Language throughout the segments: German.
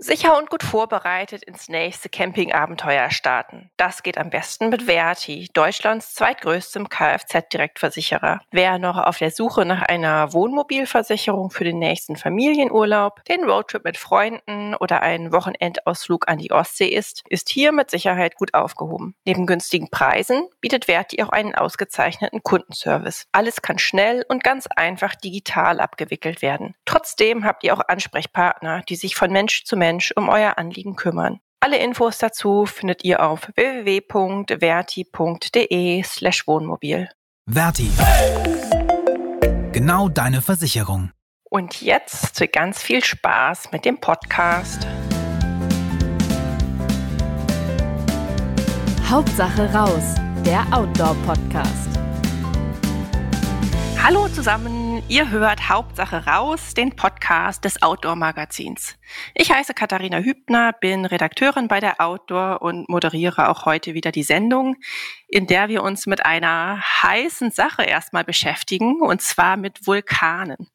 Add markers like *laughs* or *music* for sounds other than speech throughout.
Sicher und gut vorbereitet ins nächste Campingabenteuer starten. Das geht am besten mit Verti, Deutschlands zweitgrößtem Kfz-Direktversicherer. Wer noch auf der Suche nach einer Wohnmobilversicherung für den nächsten Familienurlaub, den Roadtrip mit Freunden oder einen Wochenendausflug an die Ostsee ist, ist hier mit Sicherheit gut aufgehoben. Neben günstigen Preisen bietet Verti auch einen ausgezeichneten Kundenservice. Alles kann schnell und ganz einfach digital abgewickelt werden. Trotzdem habt ihr auch Ansprechpartner, die sich von Mensch zu Mensch Mensch um euer Anliegen kümmern. Alle Infos dazu findet ihr auf www.verti.de slash Wohnmobil. Verti. Genau deine Versicherung. Und jetzt ganz viel Spaß mit dem Podcast. Hauptsache raus, der Outdoor-Podcast. Hallo zusammen, ihr hört Hauptsache raus, den Podcast des Outdoor-Magazins. Ich heiße Katharina Hübner, bin Redakteurin bei der Outdoor und moderiere auch heute wieder die Sendung, in der wir uns mit einer heißen Sache erstmal beschäftigen, und zwar mit Vulkanen.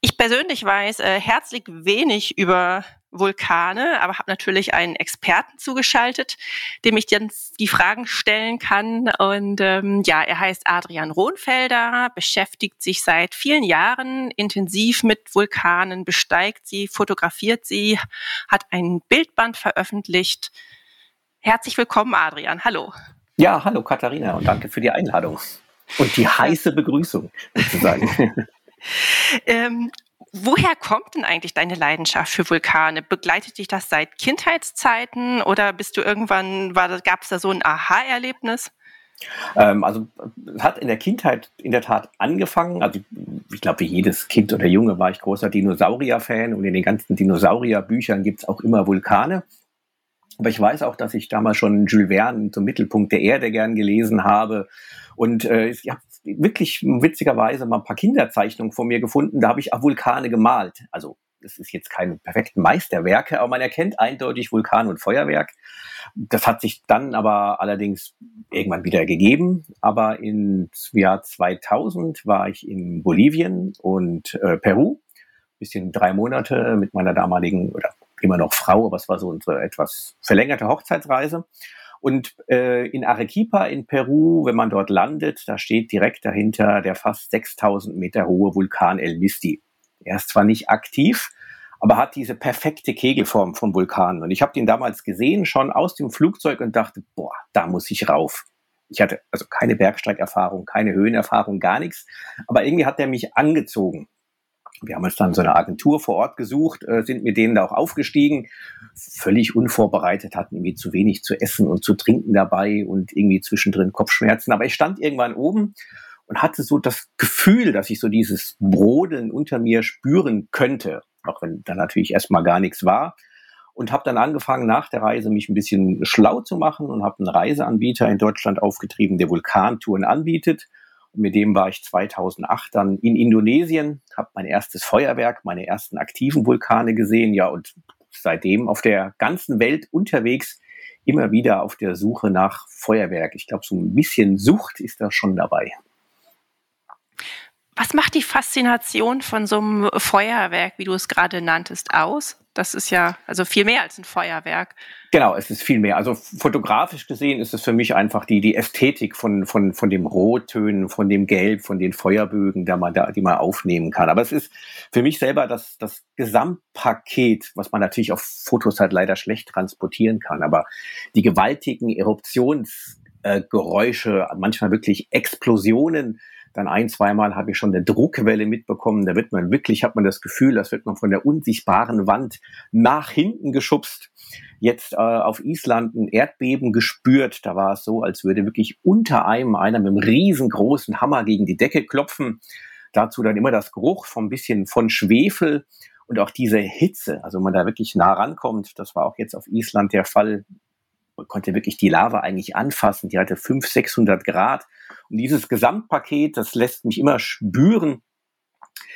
Ich persönlich weiß äh, herzlich wenig über Vulkane, aber habe natürlich einen Experten zugeschaltet, dem ich dann die Fragen stellen kann. Und ähm, ja, er heißt Adrian Rohnfelder, beschäftigt sich seit vielen Jahren intensiv mit Vulkanen, besteigt sie, fotografiert sie, hat ein Bildband veröffentlicht. Herzlich willkommen, Adrian. Hallo. Ja, hallo Katharina und danke für die Einladung und die heiße Begrüßung sozusagen. *laughs* *laughs* ähm, woher kommt denn eigentlich deine Leidenschaft für Vulkane? Begleitet dich das seit Kindheitszeiten oder bist du irgendwann, gab es da so ein Aha-Erlebnis? Ähm, also hat in der Kindheit in der Tat angefangen. Also ich glaube, wie jedes Kind oder Junge war ich großer Dinosaurier-Fan und in den ganzen Dinosaurier-Büchern gibt es auch immer Vulkane. Aber ich weiß auch, dass ich damals schon Jules Verne zum Mittelpunkt der Erde gern gelesen habe. Und äh, ich habe wirklich witzigerweise mal ein paar Kinderzeichnungen von mir gefunden. Da habe ich auch Vulkane gemalt. Also das ist jetzt kein perfekten Meisterwerke, aber man erkennt eindeutig Vulkan und Feuerwerk. Das hat sich dann aber allerdings irgendwann wieder gegeben. Aber im Jahr 2000 war ich in Bolivien und äh, Peru, bisschen drei Monate mit meiner damaligen oder immer noch Frau, aber es war so unsere etwas verlängerte Hochzeitsreise. Und äh, in Arequipa in Peru, wenn man dort landet, da steht direkt dahinter der fast 6000 Meter hohe Vulkan El Misti. Er ist zwar nicht aktiv, aber hat diese perfekte Kegelform vom Vulkan. Und ich habe den damals gesehen, schon aus dem Flugzeug und dachte, boah, da muss ich rauf. Ich hatte also keine Bergsteigerfahrung, keine Höhenerfahrung, gar nichts. Aber irgendwie hat der mich angezogen. Wir haben uns dann so eine Agentur vor Ort gesucht, äh, sind mit denen da auch aufgestiegen, völlig unvorbereitet, hatten irgendwie zu wenig zu essen und zu trinken dabei und irgendwie zwischendrin Kopfschmerzen. Aber ich stand irgendwann oben und hatte so das Gefühl, dass ich so dieses Brodeln unter mir spüren könnte, auch wenn da natürlich erstmal gar nichts war. Und habe dann angefangen, nach der Reise mich ein bisschen schlau zu machen und habe einen Reiseanbieter in Deutschland aufgetrieben, der Vulkantouren anbietet und mit dem war ich 2008 dann in Indonesien, habe mein erstes Feuerwerk, meine ersten aktiven Vulkane gesehen, ja, und seitdem auf der ganzen Welt unterwegs, immer wieder auf der Suche nach Feuerwerk. Ich glaube, so ein bisschen Sucht ist da schon dabei. Was macht die Faszination von so einem Feuerwerk, wie du es gerade nanntest, aus? Das ist ja also viel mehr als ein Feuerwerk. Genau, es ist viel mehr. Also fotografisch gesehen ist es für mich einfach die, die Ästhetik von, von, von dem Rottönen, von dem Gelb, von den Feuerbögen, da man da, die man aufnehmen kann. Aber es ist für mich selber das, das Gesamtpaket, was man natürlich auf Fotos halt leider schlecht transportieren kann. Aber die gewaltigen Eruptionsgeräusche, äh, manchmal wirklich Explosionen, dann ein, zweimal habe ich schon eine Druckwelle mitbekommen. Da wird man wirklich, hat man das Gefühl, das wird man von der unsichtbaren Wand nach hinten geschubst. Jetzt äh, auf Island ein Erdbeben gespürt. Da war es so, als würde wirklich unter einem einer mit einem riesengroßen Hammer gegen die Decke klopfen. Dazu dann immer das Geruch von bisschen von Schwefel und auch diese Hitze. Also wenn man da wirklich nah rankommt, das war auch jetzt auf Island der Fall, man konnte wirklich die Lava eigentlich anfassen. Die hatte 500, 600 Grad. Und dieses Gesamtpaket, das lässt mich immer spüren,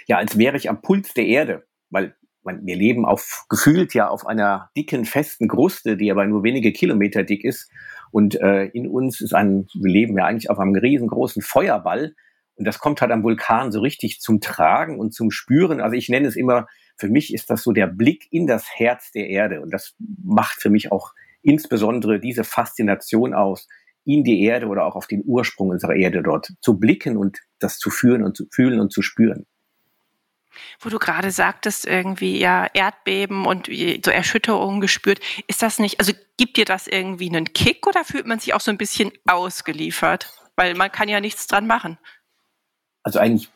ja, als wäre ich am Puls der Erde, weil man, wir leben auf, gefühlt ja auf einer dicken, festen Kruste, die aber nur wenige Kilometer dick ist. Und äh, in uns ist ein, wir leben ja eigentlich auf einem riesengroßen Feuerball. Und das kommt halt am Vulkan so richtig zum Tragen und zum Spüren. Also ich nenne es immer für mich ist das so der Blick in das Herz der Erde. Und das macht für mich auch insbesondere diese Faszination aus, in die Erde oder auch auf den Ursprung unserer Erde dort zu blicken und das zu fühlen und zu fühlen und zu spüren. Wo du gerade sagtest, irgendwie ja Erdbeben und so Erschütterungen gespürt, ist das nicht, also gibt dir das irgendwie einen Kick oder fühlt man sich auch so ein bisschen ausgeliefert? Weil man kann ja nichts dran machen. Also eigentlich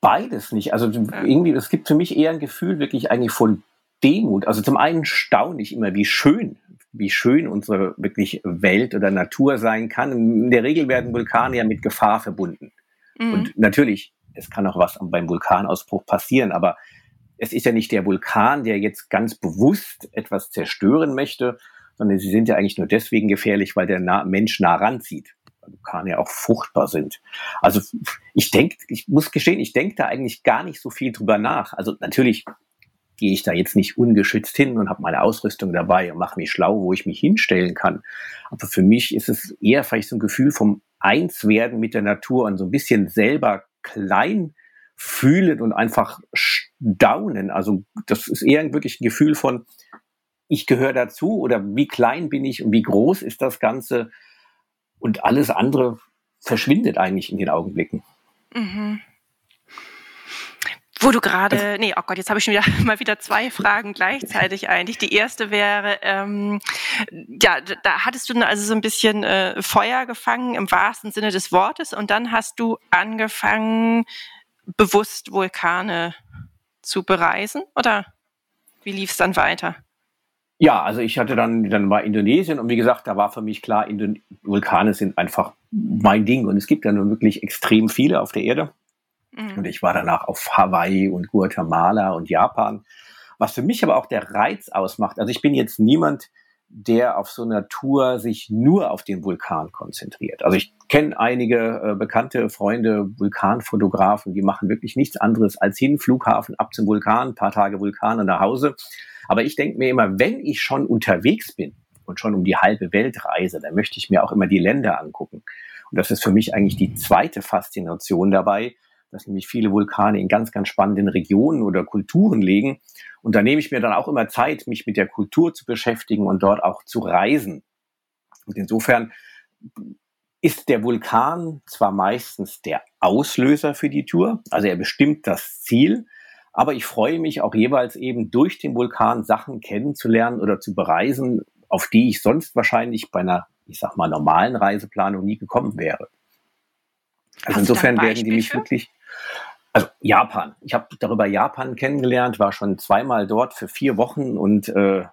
beides nicht. Also irgendwie, es gibt für mich eher ein Gefühl wirklich eigentlich von Demut. Also zum einen staune ich immer, wie schön, wie schön unsere wirklich Welt oder Natur sein kann. In der Regel werden Vulkane ja mit Gefahr verbunden. Mhm. Und natürlich es kann auch was beim Vulkanausbruch passieren, aber es ist ja nicht der Vulkan, der jetzt ganz bewusst etwas zerstören möchte, sondern sie sind ja eigentlich nur deswegen gefährlich, weil der nah Mensch nah ranzieht. Vulkane ja auch fruchtbar sind. Also ich denke, ich muss gestehen, ich denke da eigentlich gar nicht so viel drüber nach. Also natürlich gehe ich da jetzt nicht ungeschützt hin und habe meine Ausrüstung dabei und mache mich schlau, wo ich mich hinstellen kann. Aber für mich ist es eher vielleicht so ein Gefühl vom Einswerden mit der Natur und so ein bisschen selber klein fühlen und einfach staunen. Also das ist eher wirklich ein Gefühl von, ich gehöre dazu oder wie klein bin ich und wie groß ist das Ganze und alles andere verschwindet eigentlich in den Augenblicken. Mhm. Wo du gerade, also nee, oh Gott, jetzt habe ich schon wieder *laughs* mal wieder zwei Fragen gleichzeitig eigentlich. Die erste wäre, ähm, ja, da hattest du also so ein bisschen äh, Feuer gefangen im wahrsten Sinne des Wortes und dann hast du angefangen, bewusst Vulkane zu bereisen oder wie lief es dann weiter? Ja, also ich hatte dann, dann war Indonesien und wie gesagt, da war für mich klar, Indon Vulkane sind einfach mein Ding und es gibt ja nun wirklich extrem viele auf der Erde. Mhm. Und ich war danach auf Hawaii und Guatemala und Japan. Was für mich aber auch der Reiz ausmacht, also ich bin jetzt niemand, der auf so einer Tour sich nur auf den Vulkan konzentriert. Also ich kenne einige äh, bekannte Freunde, Vulkanfotografen, die machen wirklich nichts anderes als hin, Flughafen, ab zum Vulkan, paar Tage Vulkan und nach Hause. Aber ich denke mir immer, wenn ich schon unterwegs bin und schon um die halbe Welt reise, dann möchte ich mir auch immer die Länder angucken. Und das ist für mich eigentlich die zweite Faszination dabei, dass nämlich viele Vulkane in ganz, ganz spannenden Regionen oder Kulturen liegen. Und da nehme ich mir dann auch immer Zeit, mich mit der Kultur zu beschäftigen und dort auch zu reisen. Und insofern ist der Vulkan zwar meistens der Auslöser für die Tour, also er bestimmt das Ziel, aber ich freue mich auch jeweils eben durch den Vulkan Sachen kennenzulernen oder zu bereisen, auf die ich sonst wahrscheinlich bei einer, ich sag mal, normalen Reiseplanung nie gekommen wäre. Also insofern werden die mich wirklich, also Japan. Ich habe darüber Japan kennengelernt, war schon zweimal dort für vier Wochen und äh,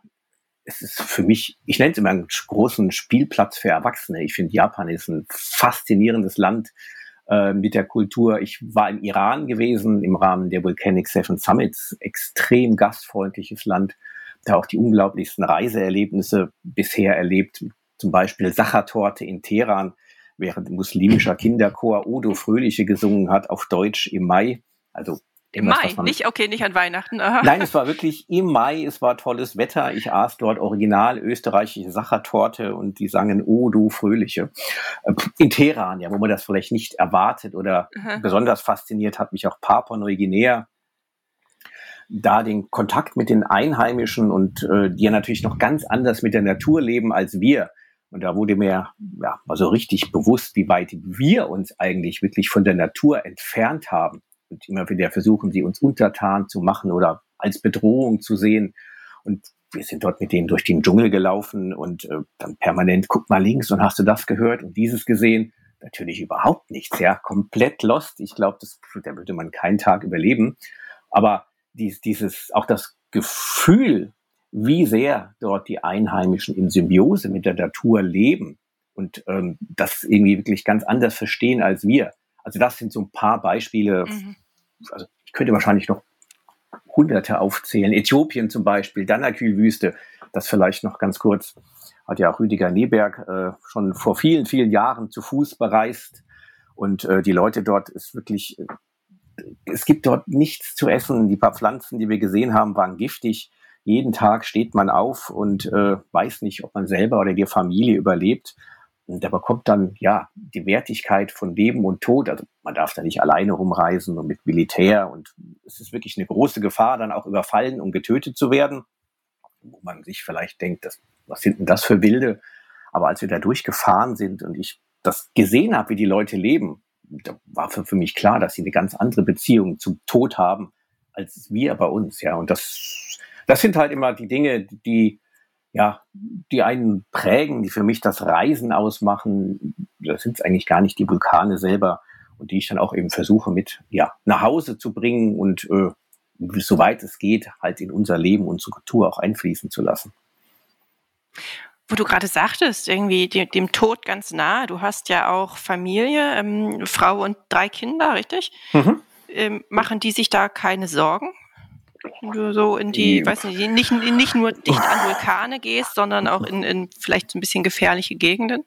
es ist für mich, ich nenne es immer einen großen Spielplatz für Erwachsene. Ich finde, Japan ist ein faszinierendes Land äh, mit der Kultur. Ich war im Iran gewesen im Rahmen der Volcanic Seven Summits. Extrem gastfreundliches Land. Da auch die unglaublichsten Reiseerlebnisse bisher erlebt. Zum Beispiel Sachertorte in Teheran während muslimischer Kinderchor Odo Fröhliche gesungen hat auf Deutsch im Mai. Also im Mai, nicht okay, nicht an Weihnachten. Aha. Nein, es war wirklich im Mai, es war tolles Wetter. Ich aß dort original österreichische Sachertorte und die sangen Oh, du Fröhliche. Äh, in Teheran, ja, wo man das vielleicht nicht erwartet oder Aha. besonders fasziniert hat mich auch Papua-Neuguinea. Da den Kontakt mit den Einheimischen und äh, die ja natürlich noch ganz anders mit der Natur leben als wir. Und da wurde mir ja, mal so richtig bewusst, wie weit wir uns eigentlich wirklich von der Natur entfernt haben. Und immer wieder versuchen, sie uns untertan zu machen oder als Bedrohung zu sehen. Und wir sind dort mit denen durch den Dschungel gelaufen und äh, dann permanent, guck mal links und hast du das gehört und dieses gesehen? Natürlich überhaupt nichts, ja, komplett lost. Ich glaube, da würde man keinen Tag überleben. Aber dies, dieses, auch das Gefühl wie sehr dort die Einheimischen in Symbiose mit der Natur leben und ähm, das irgendwie wirklich ganz anders verstehen als wir. Also das sind so ein paar Beispiele. Mhm. Also ich könnte wahrscheinlich noch Hunderte aufzählen. Äthiopien zum Beispiel, Danakil-Wüste, das vielleicht noch ganz kurz, hat ja auch Rüdiger Neberg äh, schon vor vielen, vielen Jahren zu Fuß bereist. Und äh, die Leute dort ist wirklich, äh, es gibt dort nichts zu essen. Die paar Pflanzen, die wir gesehen haben, waren giftig jeden Tag steht man auf und äh, weiß nicht, ob man selber oder die Familie überlebt. Und der bekommt dann ja die Wertigkeit von Leben und Tod. Also man darf da nicht alleine rumreisen und mit Militär. Und es ist wirklich eine große Gefahr, dann auch überfallen und getötet zu werden. Wo man sich vielleicht denkt, das, was sind denn das für Wilde? Aber als wir da durchgefahren sind und ich das gesehen habe, wie die Leute leben, da war für, für mich klar, dass sie eine ganz andere Beziehung zum Tod haben als wir bei uns. Ja, und das, das sind halt immer die Dinge, die ja, die einen prägen, die für mich das Reisen ausmachen. Das sind eigentlich gar nicht die Vulkane selber und die ich dann auch eben versuche mit ja nach Hause zu bringen und äh, soweit es geht halt in unser Leben, unsere Kultur auch einfließen zu lassen. Wo du gerade sagtest, irgendwie dem, dem, Tod ganz nah. Du hast ja auch Familie, ähm, Frau und drei Kinder, richtig? Mhm. Ähm, machen die sich da keine Sorgen? So in die, weiß nicht, nicht, nicht nur dicht an Vulkane gehst, sondern auch in, in vielleicht so ein bisschen gefährliche Gegenden?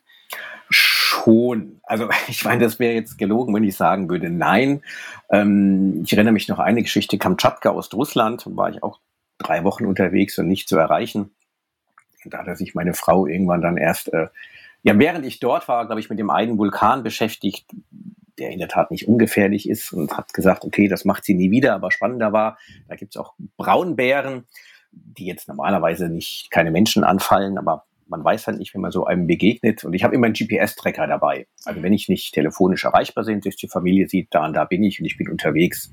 Schon. Also *laughs* ich meine, das wäre jetzt gelogen, wenn ich sagen würde, nein. Ähm, ich erinnere mich noch eine Geschichte, Kamtschatka, Ostrussland, war ich auch drei Wochen unterwegs und nicht zu erreichen. Da hat sich meine Frau irgendwann dann erst, äh, ja, während ich dort war, glaube ich, mit dem einen Vulkan beschäftigt, der in der Tat nicht ungefährlich ist und hat gesagt, okay, das macht sie nie wieder, aber spannender war, da gibt es auch Braunbären, die jetzt normalerweise nicht keine Menschen anfallen, aber man weiß halt nicht, wenn man so einem begegnet. Und ich habe immer einen GPS-Tracker dabei. Also wenn ich nicht telefonisch erreichbar bin, dass die Familie sieht, da und da bin ich und ich bin unterwegs.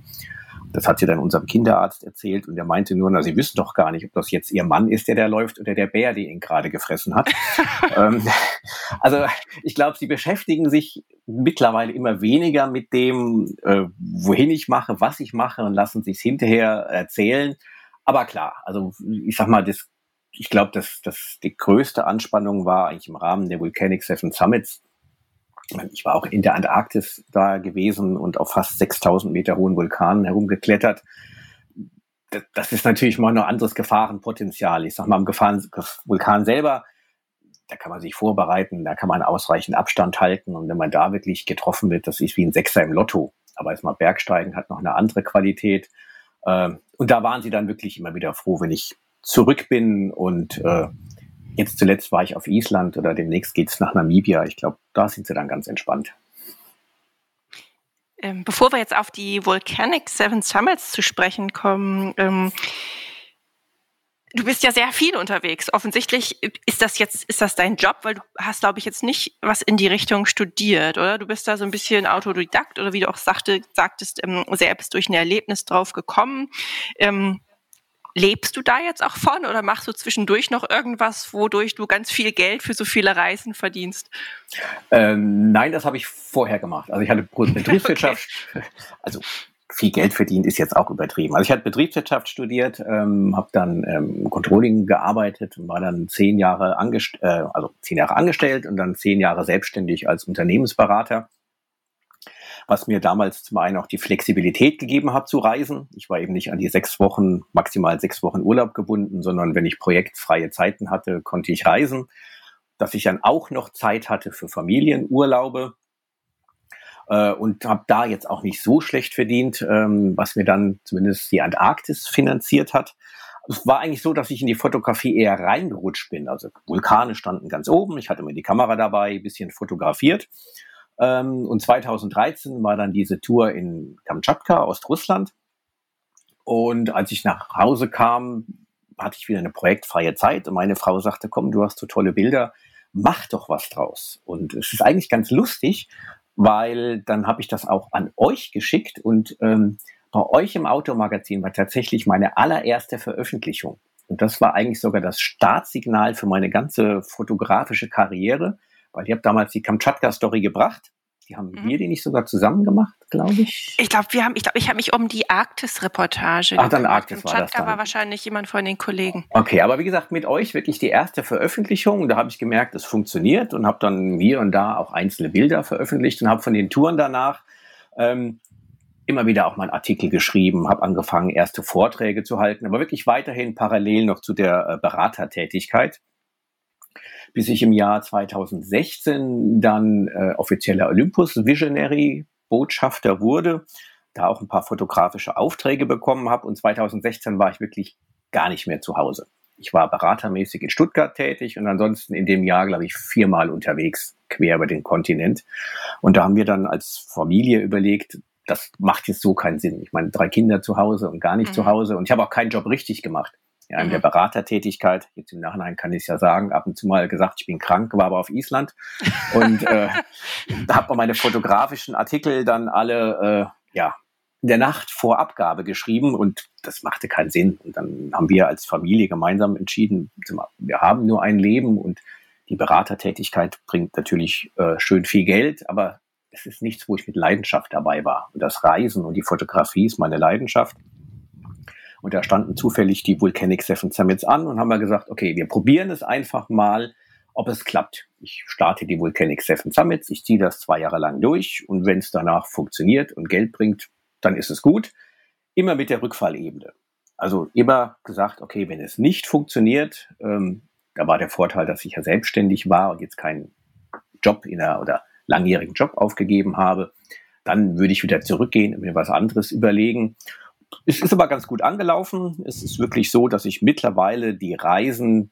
Das hat sie dann unserem Kinderarzt erzählt und der meinte nur, na, sie wissen doch gar nicht, ob das jetzt ihr Mann ist, der da läuft oder der Bär, der ihn gerade gefressen hat. *laughs* ähm, also ich glaube, sie beschäftigen sich mittlerweile immer weniger mit dem, äh, wohin ich mache, was ich mache und lassen sich hinterher erzählen. Aber klar, also ich sag mal, das, ich glaube, dass, dass die größte Anspannung war eigentlich im Rahmen der Volcanic Seven Summits ich war auch in der Antarktis da gewesen und auf fast 6000 Meter hohen Vulkanen herumgeklettert. Das ist natürlich mal noch anderes Gefahrenpotenzial. Ich sag mal, am Gefahren Vulkan selber, da kann man sich vorbereiten, da kann man ausreichend Abstand halten. Und wenn man da wirklich getroffen wird, das ist wie ein Sechser im Lotto. Aber erstmal Bergsteigen hat noch eine andere Qualität. Ähm, und da waren sie dann wirklich immer wieder froh, wenn ich zurück bin und äh, Jetzt zuletzt war ich auf Island oder demnächst geht es nach Namibia. Ich glaube, da sind sie dann ganz entspannt. Ähm, bevor wir jetzt auf die Volcanic Seven Summits zu sprechen kommen, ähm, du bist ja sehr viel unterwegs. Offensichtlich ist das jetzt, ist das dein Job, weil du hast, glaube ich, jetzt nicht was in die Richtung studiert, oder? Du bist da so ein bisschen Autodidakt oder wie du auch sagte, sagtest, ähm, selbst durch ein Erlebnis drauf gekommen. Ähm, Lebst du da jetzt auch von oder machst du zwischendurch noch irgendwas, wodurch du ganz viel Geld für so viele Reisen verdienst? Ähm, nein, das habe ich vorher gemacht. Also ich hatte *laughs* Betriebswirtschaft, okay. also viel Geld verdient ist jetzt auch übertrieben. Also ich hatte Betriebswirtschaft studiert, ähm, habe dann ähm, Controlling gearbeitet und war dann zehn Jahre, angest äh, also zehn Jahre angestellt und dann zehn Jahre selbstständig als Unternehmensberater was mir damals zum einen auch die Flexibilität gegeben hat zu reisen. Ich war eben nicht an die sechs Wochen, maximal sechs Wochen Urlaub gebunden, sondern wenn ich projektfreie Zeiten hatte, konnte ich reisen. Dass ich dann auch noch Zeit hatte für Familienurlaube äh, und habe da jetzt auch nicht so schlecht verdient, ähm, was mir dann zumindest die Antarktis finanziert hat. Es war eigentlich so, dass ich in die Fotografie eher reingerutscht bin. Also Vulkane standen ganz oben, ich hatte mir die Kamera dabei, bisschen fotografiert ähm, und 2013 war dann diese Tour in Kamtschatka, Ostrussland. Und als ich nach Hause kam, hatte ich wieder eine projektfreie Zeit und meine Frau sagte, komm, du hast so tolle Bilder, mach doch was draus. Und es ist eigentlich ganz lustig, weil dann habe ich das auch an euch geschickt und ähm, bei euch im Automagazin war tatsächlich meine allererste Veröffentlichung. Und das war eigentlich sogar das Startsignal für meine ganze fotografische Karriere, weil ihr habt damals die Kamtschatka-Story gebracht. Die haben mhm. wir die nicht sogar zusammen gemacht, glaube ich. Ich glaube, wir haben, ich glaube, ich habe mich um die Arktis-Reportage. Ach, dann Arktis war das dann. war wahrscheinlich jemand von den Kollegen. Okay, aber wie gesagt, mit euch wirklich die erste Veröffentlichung. Da habe ich gemerkt, es funktioniert und habe dann hier und da auch einzelne Bilder veröffentlicht und habe von den Touren danach ähm, immer wieder auch mal einen Artikel geschrieben, habe angefangen, erste Vorträge zu halten, aber wirklich weiterhin parallel noch zu der äh, Beratertätigkeit bis ich im Jahr 2016 dann äh, offizieller Olympus Visionary Botschafter wurde, da auch ein paar fotografische Aufträge bekommen habe und 2016 war ich wirklich gar nicht mehr zu Hause. ich war beratermäßig in Stuttgart tätig und ansonsten in dem Jahr, glaube ich, viermal unterwegs, quer über den Kontinent. Und da haben wir dann als Familie überlegt, das macht jetzt so keinen Sinn. Ich meine, drei Kinder zu Hause und gar nicht mhm. zu Hause. Und ich habe auch keinen Job richtig gemacht. In mhm. der Beratertätigkeit, jetzt im Nachhinein kann ich es ja sagen, ab und zu mal gesagt, ich bin krank, war aber auf Island. Und äh, *laughs* da habe meine fotografischen Artikel dann alle äh, ja, in der Nacht vor Abgabe geschrieben und das machte keinen Sinn. Und dann haben wir als Familie gemeinsam entschieden, wir haben nur ein Leben und die Beratertätigkeit bringt natürlich äh, schön viel Geld, aber es ist nichts, wo ich mit Leidenschaft dabei war. Und das Reisen und die Fotografie ist meine Leidenschaft. Und da standen zufällig die Volcanic Seven Summits an und haben wir gesagt, okay, wir probieren es einfach mal, ob es klappt. Ich starte die Volcanic Seven Summits, ich ziehe das zwei Jahre lang durch und wenn es danach funktioniert und Geld bringt, dann ist es gut. Immer mit der Rückfallebene. Also immer gesagt, okay, wenn es nicht funktioniert, ähm, da war der Vorteil, dass ich ja selbstständig war und jetzt keinen Job in einer oder langjährigen Job aufgegeben habe, dann würde ich wieder zurückgehen und mir was anderes überlegen. Es ist aber ganz gut angelaufen. Es ist wirklich so, dass ich mittlerweile die Reisen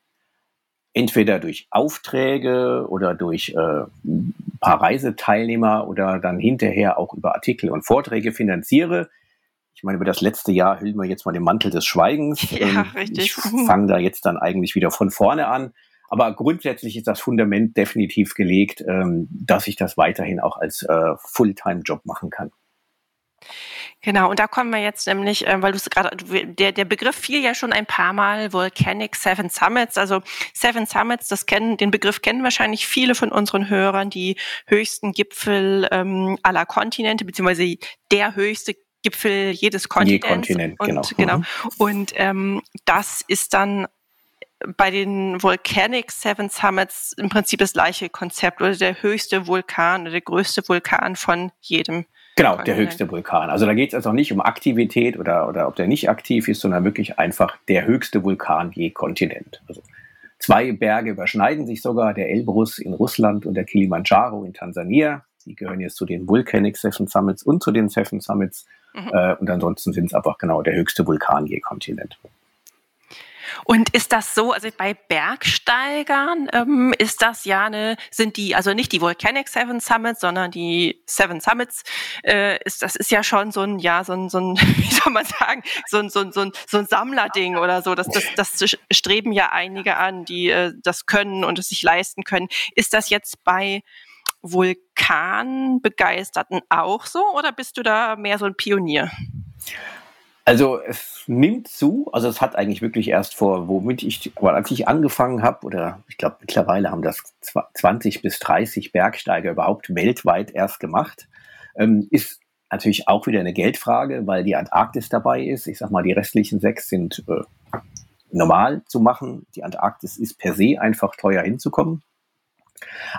entweder durch Aufträge oder durch äh, ein paar Reiseteilnehmer oder dann hinterher auch über Artikel und Vorträge finanziere. Ich meine, über das letzte Jahr hüllen wir jetzt mal den Mantel des Schweigens. *laughs* Ja, richtig. Ich fange da jetzt dann eigentlich wieder von vorne an. Aber grundsätzlich ist das Fundament definitiv gelegt, ähm, dass ich das weiterhin auch als äh, Fulltime-Job machen kann. Genau, und da kommen wir jetzt nämlich, äh, weil du es gerade, der, der Begriff fiel ja schon ein paar Mal, Volcanic Seven Summits. Also Seven Summits, das kennen, den Begriff kennen wahrscheinlich viele von unseren Hörern, die höchsten Gipfel ähm, aller Kontinente, beziehungsweise der höchste Gipfel jedes Kontinents. Je Kontinent, und, genau. genau. Mhm. Und ähm, das ist dann bei den Volcanic Seven Summits im Prinzip das gleiche Konzept oder der höchste Vulkan oder der größte Vulkan von jedem. Genau, der höchste Vulkan. Also da geht es also nicht um Aktivität oder, oder ob der nicht aktiv ist, sondern wirklich einfach der höchste Vulkan je Kontinent. Also zwei Berge überschneiden sich sogar, der Elbrus in Russland und der Kilimanjaro in Tansania. Die gehören jetzt zu den Volcanic Seven Summits und zu den Seven Summits. Mhm. Äh, und ansonsten sind es einfach genau der höchste Vulkan je Kontinent. Und ist das so, also bei Bergsteigern ähm, ist das ja eine, sind die, also nicht die Volcanic Seven Summits, sondern die Seven Summits, äh, ist, das ist ja schon so ein, ja, so ein, so ein, *laughs* wie soll man sagen, so ein, so ein, so ein, so ein Sammlerding oder so. Das, das, das streben ja einige an, die äh, das können und es sich leisten können. Ist das jetzt bei Vulkanbegeisterten auch so oder bist du da mehr so ein Pionier? Also es nimmt zu, also es hat eigentlich wirklich erst vor, womit ich, aber als ich angefangen habe, oder ich glaube mittlerweile haben das 20 bis 30 Bergsteiger überhaupt weltweit erst gemacht, ähm, ist natürlich auch wieder eine Geldfrage, weil die Antarktis dabei ist. Ich sag mal, die restlichen sechs sind äh, normal zu machen. Die Antarktis ist per se einfach teuer hinzukommen.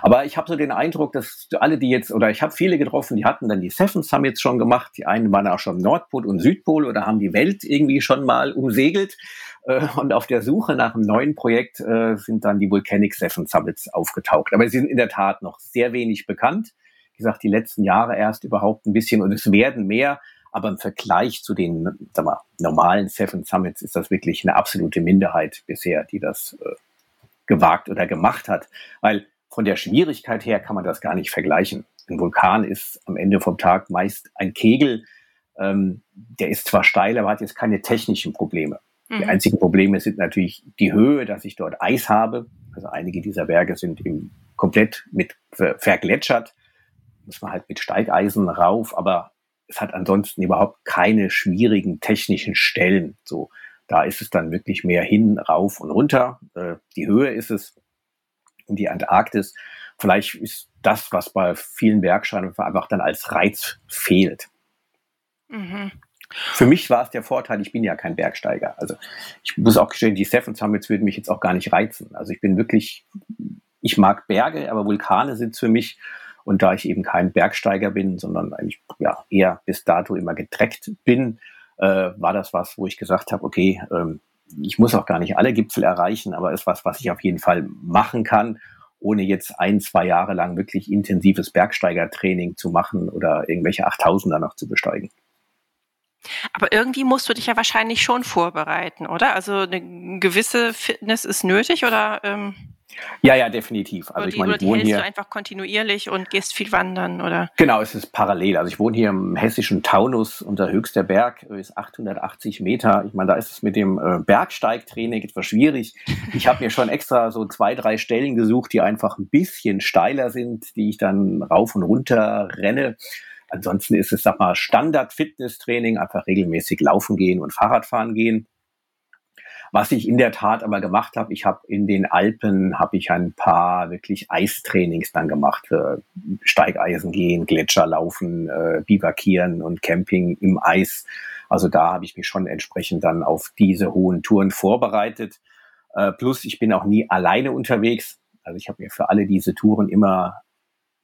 Aber ich habe so den Eindruck, dass alle, die jetzt, oder ich habe viele getroffen, die hatten dann die Seven Summits schon gemacht. Die einen waren auch schon Nordpol und Südpol oder haben die Welt irgendwie schon mal umsegelt. Äh, und auf der Suche nach einem neuen Projekt äh, sind dann die Volcanic Seven Summits aufgetaucht. Aber sie sind in der Tat noch sehr wenig bekannt. Wie gesagt, die letzten Jahre erst überhaupt ein bisschen und es werden mehr. Aber im Vergleich zu den sag mal, normalen Seven Summits ist das wirklich eine absolute Minderheit bisher, die das äh, gewagt oder gemacht hat. Weil von der Schwierigkeit her kann man das gar nicht vergleichen. Ein Vulkan ist am Ende vom Tag meist ein Kegel. Ähm, der ist zwar steil, aber hat jetzt keine technischen Probleme. Mhm. Die einzigen Probleme sind natürlich die Höhe, dass ich dort Eis habe. Also einige dieser Berge sind eben komplett mit vergletschert. Muss man halt mit Steigeisen rauf, aber es hat ansonsten überhaupt keine schwierigen technischen Stellen. So, da ist es dann wirklich mehr hin, rauf und runter. Äh, die Höhe ist es in die Antarktis. Vielleicht ist das, was bei vielen Bergsteigern einfach dann als Reiz fehlt. Mhm. Für mich war es der Vorteil, ich bin ja kein Bergsteiger. Also ich muss auch gestehen, die Seven Summits würden mich jetzt auch gar nicht reizen. Also ich bin wirklich, ich mag Berge, aber Vulkane sind für mich. Und da ich eben kein Bergsteiger bin, sondern eigentlich ja, eher bis dato immer getreckt bin, äh, war das was, wo ich gesagt habe, okay, ähm, ich muss auch gar nicht alle Gipfel erreichen, aber ist was, was ich auf jeden Fall machen kann, ohne jetzt ein, zwei Jahre lang wirklich intensives Bergsteigertraining zu machen oder irgendwelche 8000er noch zu besteigen. Aber irgendwie musst du dich ja wahrscheinlich schon vorbereiten, oder? Also eine gewisse Fitness ist nötig, oder? Ähm ja, ja, definitiv. Also die, ich meine, ich wohne hier du einfach kontinuierlich und gehst viel wandern, oder? Genau, es ist parallel. Also ich wohne hier im hessischen Taunus. Unser höchster Berg ist 880 Meter. Ich meine, da ist es mit dem äh, Bergsteigtraining etwas schwierig. Ich habe mir schon extra so zwei, drei Stellen gesucht, die einfach ein bisschen steiler sind, die ich dann rauf und runter renne. Ansonsten ist es, sag mal, Standard-Fitness-Training, einfach regelmäßig laufen gehen und Fahrradfahren gehen. Was ich in der Tat aber gemacht habe, ich habe in den Alpen habe ich ein paar wirklich Eistrainings dann gemacht, für Steigeisen gehen, Gletscher laufen, äh, Bivakieren und Camping im Eis. Also da habe ich mich schon entsprechend dann auf diese hohen Touren vorbereitet. Äh, plus ich bin auch nie alleine unterwegs. Also ich habe mir für alle diese Touren immer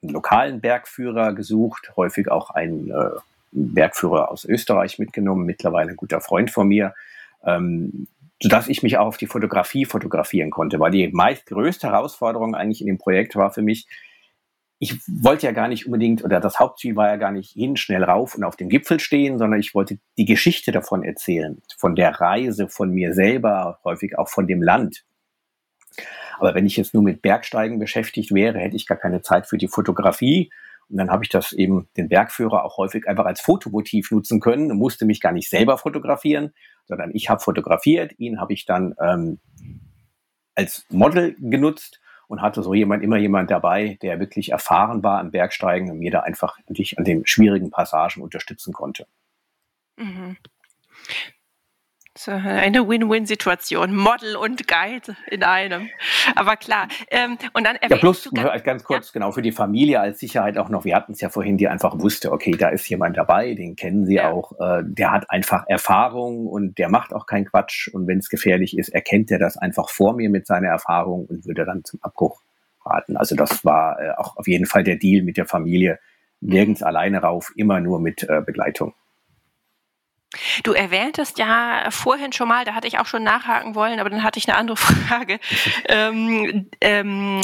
einen lokalen Bergführer gesucht, häufig auch einen äh, Bergführer aus Österreich mitgenommen, mittlerweile ein guter Freund von mir. Ähm, sodass ich mich auch auf die Fotografie fotografieren konnte, weil die meist größte Herausforderung eigentlich in dem Projekt war für mich, ich wollte ja gar nicht unbedingt, oder das Hauptziel war ja gar nicht hin, schnell rauf und auf dem Gipfel stehen, sondern ich wollte die Geschichte davon erzählen, von der Reise, von mir selber, häufig auch von dem Land. Aber wenn ich jetzt nur mit Bergsteigen beschäftigt wäre, hätte ich gar keine Zeit für die Fotografie. Und dann habe ich das eben den Bergführer auch häufig einfach als Fotomotiv nutzen können und musste mich gar nicht selber fotografieren, sondern ich habe fotografiert, ihn habe ich dann ähm, als Model genutzt und hatte so jemand immer jemand dabei, der wirklich erfahren war am Bergsteigen und mir da einfach an den schwierigen Passagen unterstützen konnte. Mhm. So, eine Win-Win-Situation, Model und Guide in einem. Aber klar. Ähm, und dann ja, plus ganz kurz, ja. genau, für die Familie als Sicherheit auch noch, wir hatten es ja vorhin, die einfach wusste, okay, da ist jemand dabei, den kennen sie ja. auch, äh, der hat einfach Erfahrung und der macht auch keinen Quatsch. Und wenn es gefährlich ist, erkennt er das einfach vor mir mit seiner Erfahrung und würde dann zum Abbruch raten. Also das war äh, auch auf jeden Fall der Deal mit der Familie. Nirgends alleine rauf, immer nur mit äh, Begleitung. Du erwähntest ja vorhin schon mal, da hatte ich auch schon nachhaken wollen, aber dann hatte ich eine andere *laughs* Frage. ähm, ähm,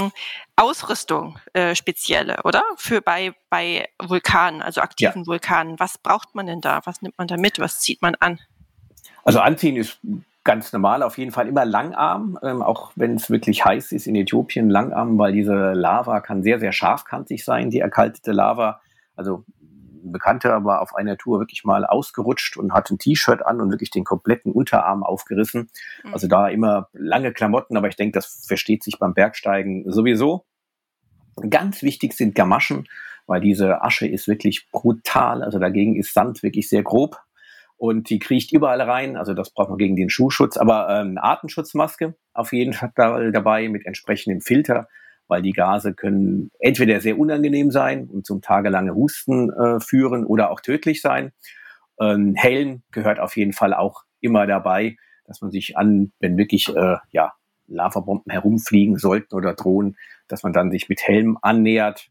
Ausrüstung äh, spezielle, oder? Für bei, bei Vulkanen, also aktiven ja. Vulkanen. Was braucht man denn da? Was nimmt man da mit? Was zieht man an? Also anziehen ist ganz normal, auf jeden Fall immer Langarm, ähm, auch wenn es wirklich heiß ist in Äthiopien, Langarm, weil diese Lava kann sehr, sehr scharfkantig sein, die erkaltete Lava. Also ein Bekannter war auf einer Tour wirklich mal ausgerutscht und hat ein T-Shirt an und wirklich den kompletten Unterarm aufgerissen. Mhm. Also da immer lange Klamotten, aber ich denke, das versteht sich beim Bergsteigen sowieso. Ganz wichtig sind Gamaschen, weil diese Asche ist wirklich brutal. Also dagegen ist Sand wirklich sehr grob und die kriecht überall rein. Also das braucht man gegen den Schuhschutz, aber ähm, Atemschutzmaske auf jeden Fall dabei mit entsprechendem Filter weil die Gase können entweder sehr unangenehm sein und zum tagelange Husten äh, führen oder auch tödlich sein. Ähm, Helm gehört auf jeden Fall auch immer dabei, dass man sich an, wenn wirklich äh, ja, Lavabomben herumfliegen sollten oder drohen, dass man dann sich mit Helm annähert.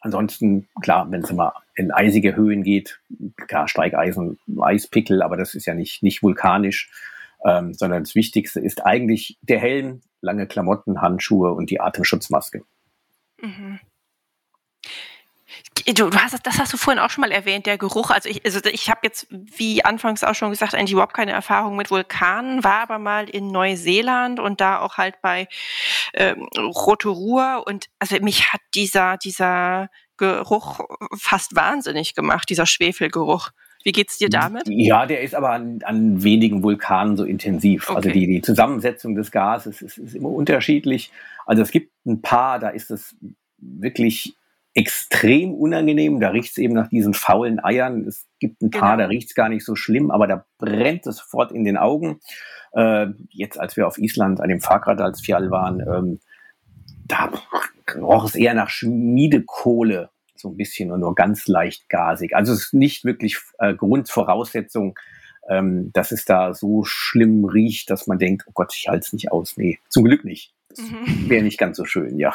Ansonsten, klar, wenn es immer in eisige Höhen geht, klar, Steigeisen, Eispickel, aber das ist ja nicht, nicht vulkanisch, ähm, sondern das Wichtigste ist eigentlich der Helm, lange Klamotten, Handschuhe und die Atemschutzmaske. Mhm. Du, du, hast das hast du vorhin auch schon mal erwähnt, der Geruch. Also ich, also ich habe jetzt, wie anfangs auch schon gesagt, eigentlich überhaupt keine Erfahrung mit Vulkanen, war aber mal in Neuseeland und da auch halt bei ähm, Rotorua und also mich hat dieser dieser Geruch fast wahnsinnig gemacht, dieser Schwefelgeruch. Wie geht's dir damit? Ja, der ist aber an, an wenigen Vulkanen so intensiv. Also okay. Also die, die Zusammensetzung des Gases ist, ist immer unterschiedlich. Also es gibt ein paar, da ist es wirklich extrem unangenehm. Da riecht es eben nach diesen faulen Eiern. Es gibt ein paar, genau. da riecht es gar nicht so schlimm, aber da brennt es sofort in den Augen. Äh, jetzt, als wir auf Island an dem Fahrradalsfjall waren, ähm, da roch es eher nach Schmiedekohle so ein bisschen und nur ganz leicht gasig. Also es ist nicht wirklich äh, Grundvoraussetzung, ähm, dass es da so schlimm riecht, dass man denkt, oh Gott, ich halte es nicht aus. Nee, zum Glück nicht. Das mhm. wäre nicht ganz so schön, ja.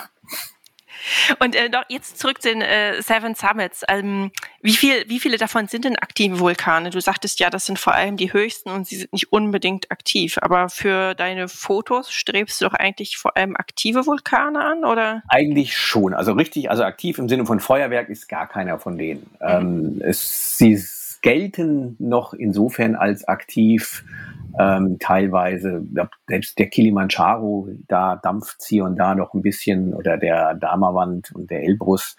Und äh, noch jetzt zurück zu den äh, Seven Summits. Ähm, wie, viel, wie viele davon sind denn aktive Vulkane? Du sagtest ja, das sind vor allem die höchsten und sie sind nicht unbedingt aktiv. Aber für deine Fotos strebst du doch eigentlich vor allem aktive Vulkane an, oder? Eigentlich schon. Also richtig, also aktiv im Sinne von Feuerwerk ist gar keiner von denen. Mhm. Ähm, es, sie gelten noch insofern als aktiv, ähm, teilweise, selbst der Kilimanjaro, da dampft hier und da noch ein bisschen oder der Damawand und der Elbrus.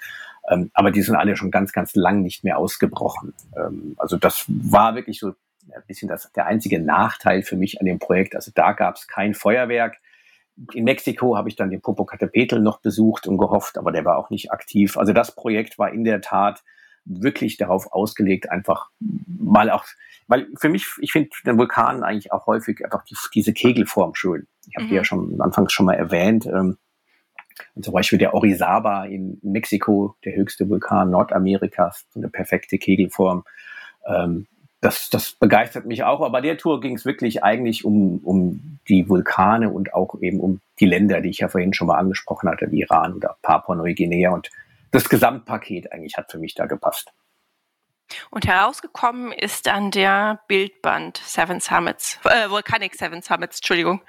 Ähm, aber die sind alle schon ganz, ganz lang nicht mehr ausgebrochen. Ähm, also das war wirklich so ein bisschen das, der einzige Nachteil für mich an dem Projekt. Also da gab es kein Feuerwerk. In Mexiko habe ich dann den Popocatépetl noch besucht und gehofft, aber der war auch nicht aktiv. Also das Projekt war in der Tat wirklich darauf ausgelegt, einfach mal auch, weil für mich, ich finde den Vulkan eigentlich auch häufig einfach die, diese Kegelform schön. Ich habe mhm. die ja schon anfangs schon mal erwähnt. Ähm, und zum Beispiel der Orizaba in Mexiko, der höchste Vulkan Nordamerikas, eine perfekte Kegelform. Ähm, das, das begeistert mich auch. Aber bei der Tour ging es wirklich eigentlich um, um die Vulkane und auch eben um die Länder, die ich ja vorhin schon mal angesprochen hatte, wie Iran oder Papua-Neuguinea. Und das Gesamtpaket eigentlich hat für mich da gepasst. Und herausgekommen ist dann der Bildband Seven Summits, äh, Volcanic Seven Summits, Entschuldigung.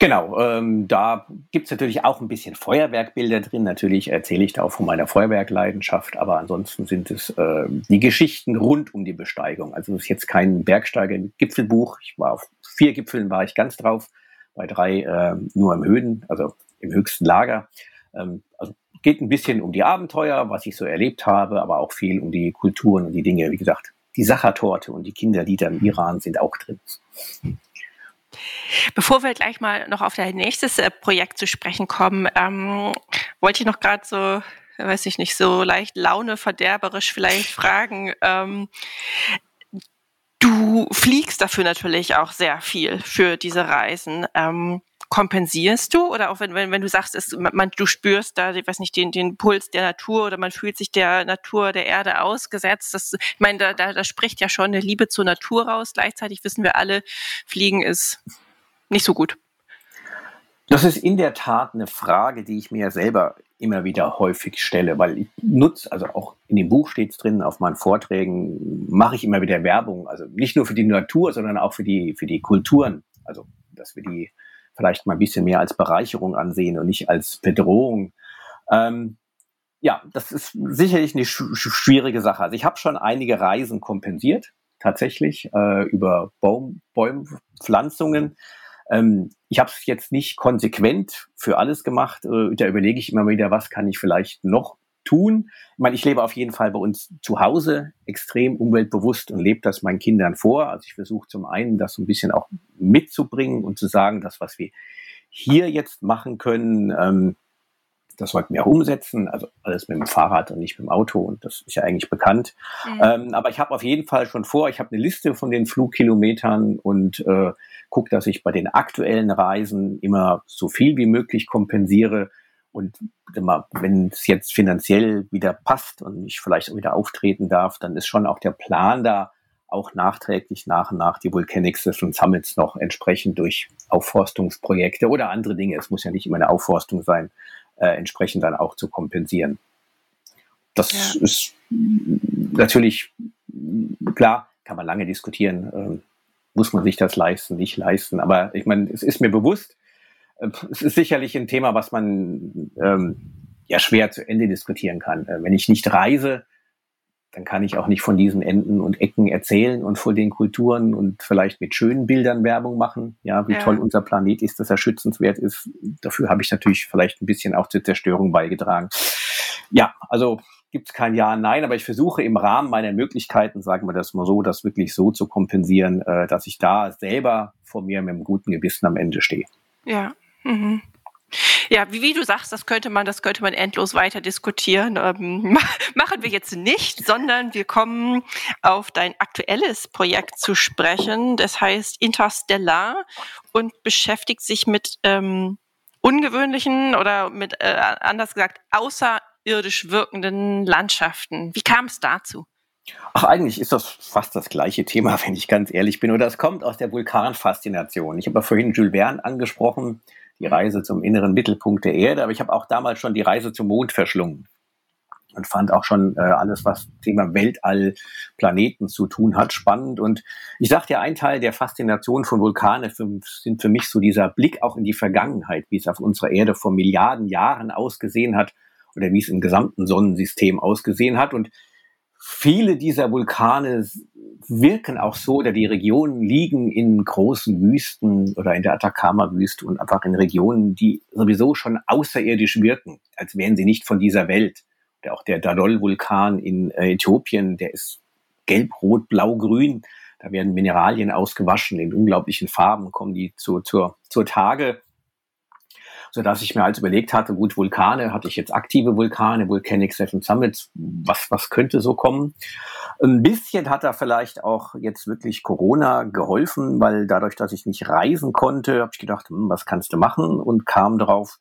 Genau, ähm, da gibt's natürlich auch ein bisschen Feuerwerkbilder drin. Natürlich erzähle ich da auch von meiner Feuerwerkleidenschaft, aber ansonsten sind es äh, die Geschichten rund um die Besteigung. Also es ist jetzt kein Bergsteiger-Gipfelbuch. Ich war auf vier Gipfeln war ich ganz drauf, bei drei äh, nur im Höhen, also im höchsten Lager. Ähm, also geht ein bisschen um die Abenteuer, was ich so erlebt habe, aber auch viel um die Kulturen und die Dinge. Wie gesagt, die Sachertorte und die Kinderlieder im Iran sind auch drin. Bevor wir gleich mal noch auf dein nächstes äh, Projekt zu sprechen kommen, ähm, wollte ich noch gerade so, weiß ich nicht, so leicht launeverderberisch vielleicht fragen. Ähm, du fliegst dafür natürlich auch sehr viel für diese Reisen. Ähm, kompensierst du oder auch wenn, wenn, wenn du sagst, es, man, du spürst da, ich weiß nicht, den, den Puls der Natur oder man fühlt sich der Natur, der Erde ausgesetzt. Das, ich meine, da, da, da spricht ja schon eine Liebe zur Natur raus. Gleichzeitig wissen wir alle, Fliegen ist nicht so gut. Das ist in der Tat eine Frage, die ich mir selber immer wieder häufig stelle, weil ich nutze, also auch in dem Buch steht es drin, auf meinen Vorträgen mache ich immer wieder Werbung, also nicht nur für die Natur, sondern auch für die, für die Kulturen, also dass wir die vielleicht mal ein bisschen mehr als Bereicherung ansehen und nicht als Bedrohung. Ähm, ja, das ist sicherlich eine sch schwierige Sache. Also ich habe schon einige Reisen kompensiert, tatsächlich, äh, über Baum, Bäumpflanzungen. Ähm, ich habe es jetzt nicht konsequent für alles gemacht. Äh, da überlege ich immer wieder, was kann ich vielleicht noch tun. Ich meine, ich lebe auf jeden Fall bei uns zu Hause extrem umweltbewusst und lebe das meinen Kindern vor. Also ich versuche zum einen, das so ein bisschen auch mitzubringen und zu sagen, das, was wir hier jetzt machen können, ähm, das sollten wir auch umsetzen. Also alles mit dem Fahrrad und nicht mit dem Auto. Und das ist ja eigentlich bekannt. Mhm. Ähm, aber ich habe auf jeden Fall schon vor, ich habe eine Liste von den Flugkilometern und äh, gucke, dass ich bei den aktuellen Reisen immer so viel wie möglich kompensiere und wenn es jetzt finanziell wieder passt und ich vielleicht wieder auftreten darf, dann ist schon auch der Plan da, auch nachträglich nach und nach die Volcanic System Summits noch entsprechend durch Aufforstungsprojekte oder andere Dinge, es muss ja nicht immer eine Aufforstung sein, äh, entsprechend dann auch zu kompensieren. Das ja. ist natürlich klar, kann man lange diskutieren, ähm, muss man sich das leisten, nicht leisten. Aber ich meine, es ist mir bewusst, es ist sicherlich ein Thema, was man ähm, ja schwer zu Ende diskutieren kann. Äh, wenn ich nicht reise, dann kann ich auch nicht von diesen Enden und Ecken erzählen und von den Kulturen und vielleicht mit schönen Bildern Werbung machen. Ja, wie ja. toll unser Planet ist, dass er schützenswert ist. Dafür habe ich natürlich vielleicht ein bisschen auch zur Zerstörung beigetragen. Ja, also gibt es kein Ja, Nein, aber ich versuche im Rahmen meiner Möglichkeiten, sagen wir das mal so, das wirklich so zu kompensieren, äh, dass ich da selber vor mir mit einem guten Gewissen am Ende stehe. Ja, Mhm. Ja, wie, wie, du sagst, das könnte man, das könnte man endlos weiter diskutieren. Ähm, *laughs* machen wir jetzt nicht, sondern wir kommen auf dein aktuelles Projekt zu sprechen. Das heißt Interstellar und beschäftigt sich mit ähm, ungewöhnlichen oder mit äh, anders gesagt außerirdisch wirkenden Landschaften. Wie kam es dazu? Ach, eigentlich ist das fast das gleiche Thema, *laughs* wenn ich ganz ehrlich bin. Oder es kommt aus der Vulkanfaszination. Ich habe ja vorhin Jules Verne angesprochen die Reise zum inneren Mittelpunkt der Erde, aber ich habe auch damals schon die Reise zum Mond verschlungen und fand auch schon äh, alles, was Thema Weltall, Planeten zu tun hat, spannend. Und ich sagte ja, ein Teil der Faszination von Vulkane sind für mich so dieser Blick auch in die Vergangenheit, wie es auf unserer Erde vor Milliarden Jahren ausgesehen hat oder wie es im gesamten Sonnensystem ausgesehen hat. Und viele dieser Vulkane wirken auch so, oder die Regionen liegen in großen Wüsten oder in der Atacama-Wüste und einfach in Regionen, die sowieso schon außerirdisch wirken, als wären sie nicht von dieser Welt. Oder auch der Dadol-Vulkan in äh, Äthiopien, der ist gelb, rot, blau, grün. Da werden Mineralien ausgewaschen in unglaublichen Farben, kommen die zu, zur, zur Tage so dass ich mir halt überlegt hatte, gut, Vulkane, hatte ich jetzt aktive Vulkane, Volcanic Seven Summits, was, was könnte so kommen? Ein bisschen hat da vielleicht auch jetzt wirklich Corona geholfen, weil dadurch, dass ich nicht reisen konnte, habe ich gedacht, hm, was kannst du machen? Und kam darauf,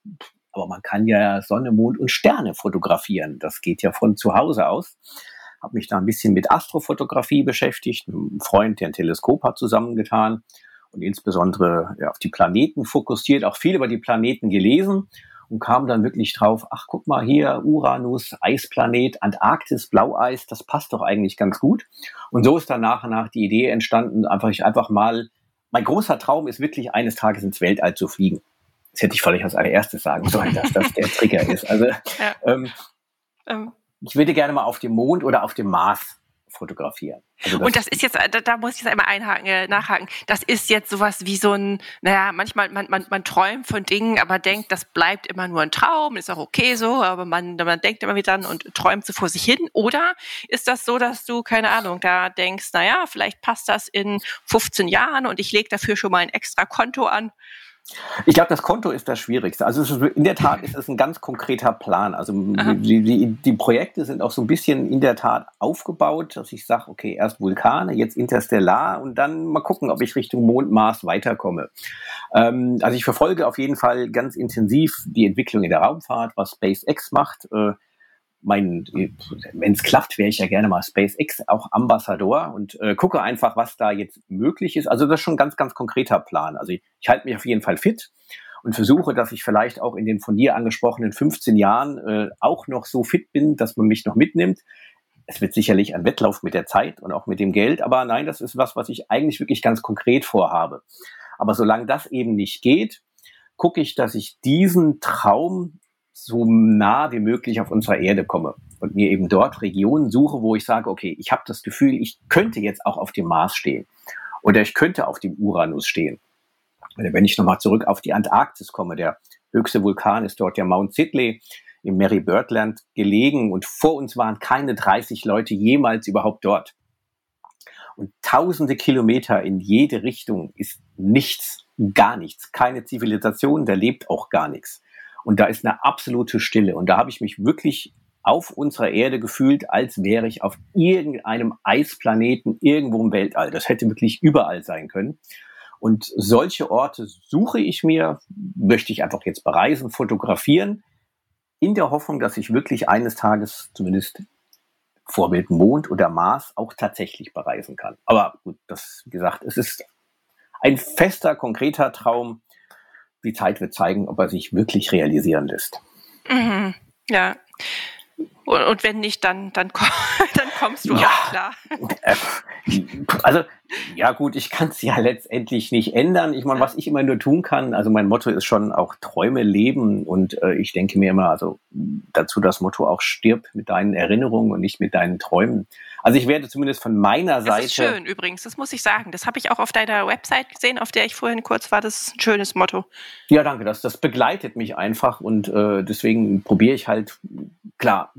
aber man kann ja Sonne, Mond und Sterne fotografieren. Das geht ja von zu Hause aus. Habe mich da ein bisschen mit Astrofotografie beschäftigt, mit einem Freund, der ein Teleskop hat zusammengetan und insbesondere ja, auf die Planeten fokussiert, auch viel über die Planeten gelesen und kam dann wirklich drauf, ach guck mal hier, Uranus, Eisplanet, Antarktis, Blaueis, das passt doch eigentlich ganz gut. Und so ist dann nach und nach die Idee entstanden, einfach ich einfach mal, mein großer Traum ist wirklich eines Tages ins Weltall zu fliegen. Das hätte ich vielleicht als allererstes sagen *laughs* sollen, dass das der Trigger ist. Also ja. ähm, ähm. ich würde gerne mal auf dem Mond oder auf dem Mars fotografieren. Also das und das ist jetzt, da, da muss ich jetzt einmal einhaken, äh, nachhaken. Das ist jetzt sowas wie so ein, naja, manchmal, man, man, man träumt von Dingen, aber denkt, das bleibt immer nur ein Traum, ist auch okay so, aber man, man denkt immer wieder und träumt so vor sich hin. Oder ist das so, dass du, keine Ahnung, da denkst, naja, vielleicht passt das in 15 Jahren und ich lege dafür schon mal ein extra Konto an ich glaube, das Konto ist das Schwierigste. Also ist, in der Tat ist es ein ganz konkreter Plan. Also die, die, die, Projekte sind auch so ein bisschen in der Tat aufgebaut, dass ich sage, okay, erst Vulkane, jetzt Interstellar und dann mal gucken, ob ich Richtung Mond, Mars weiterkomme. Ähm, also ich verfolge auf jeden Fall ganz intensiv die Entwicklung in der Raumfahrt, was SpaceX macht. Äh, mein, wenn es klappt, wäre ich ja gerne mal SpaceX auch Ambassador und äh, gucke einfach, was da jetzt möglich ist. Also das ist schon ein ganz, ganz konkreter Plan. Also ich, ich halte mich auf jeden Fall fit und versuche, dass ich vielleicht auch in den von dir angesprochenen 15 Jahren äh, auch noch so fit bin, dass man mich noch mitnimmt. Es wird sicherlich ein Wettlauf mit der Zeit und auch mit dem Geld, aber nein, das ist was, was ich eigentlich wirklich ganz konkret vorhabe. Aber solange das eben nicht geht, gucke ich, dass ich diesen Traum so nah wie möglich auf unserer Erde komme und mir eben dort Regionen suche, wo ich sage, okay, ich habe das Gefühl, ich könnte jetzt auch auf dem Mars stehen oder ich könnte auf dem Uranus stehen. Oder wenn ich nochmal zurück auf die Antarktis komme, der höchste Vulkan ist dort der Mount Sidley im Mary Birdland gelegen und vor uns waren keine 30 Leute jemals überhaupt dort. Und tausende Kilometer in jede Richtung ist nichts, gar nichts, keine Zivilisation, da lebt auch gar nichts. Und da ist eine absolute Stille. Und da habe ich mich wirklich auf unserer Erde gefühlt, als wäre ich auf irgendeinem Eisplaneten irgendwo im Weltall. Das hätte wirklich überall sein können. Und solche Orte suche ich mir, möchte ich einfach jetzt bereisen, fotografieren, in der Hoffnung, dass ich wirklich eines Tages zumindest Vorbild Mond oder Mars auch tatsächlich bereisen kann. Aber gut, das, wie gesagt, es ist ein fester, konkreter Traum, die Zeit wird zeigen, ob er sich wirklich realisieren lässt. Mhm. Ja. Und, wenn nicht, dann, dann, *laughs* dann kommst du ja, auch klar. Äh, also, ja gut, ich kann es ja letztendlich nicht ändern. Ich meine, was ich immer nur tun kann, also mein Motto ist schon auch Träume leben und äh, ich denke mir immer, also dazu das Motto auch stirb mit deinen Erinnerungen und nicht mit deinen Träumen. Also ich werde zumindest von meiner Seite. Das ist schön übrigens, das muss ich sagen. Das habe ich auch auf deiner Website gesehen, auf der ich vorhin kurz war. Das ist ein schönes Motto. Ja, danke. Das, das begleitet mich einfach und äh, deswegen probiere ich halt, klar,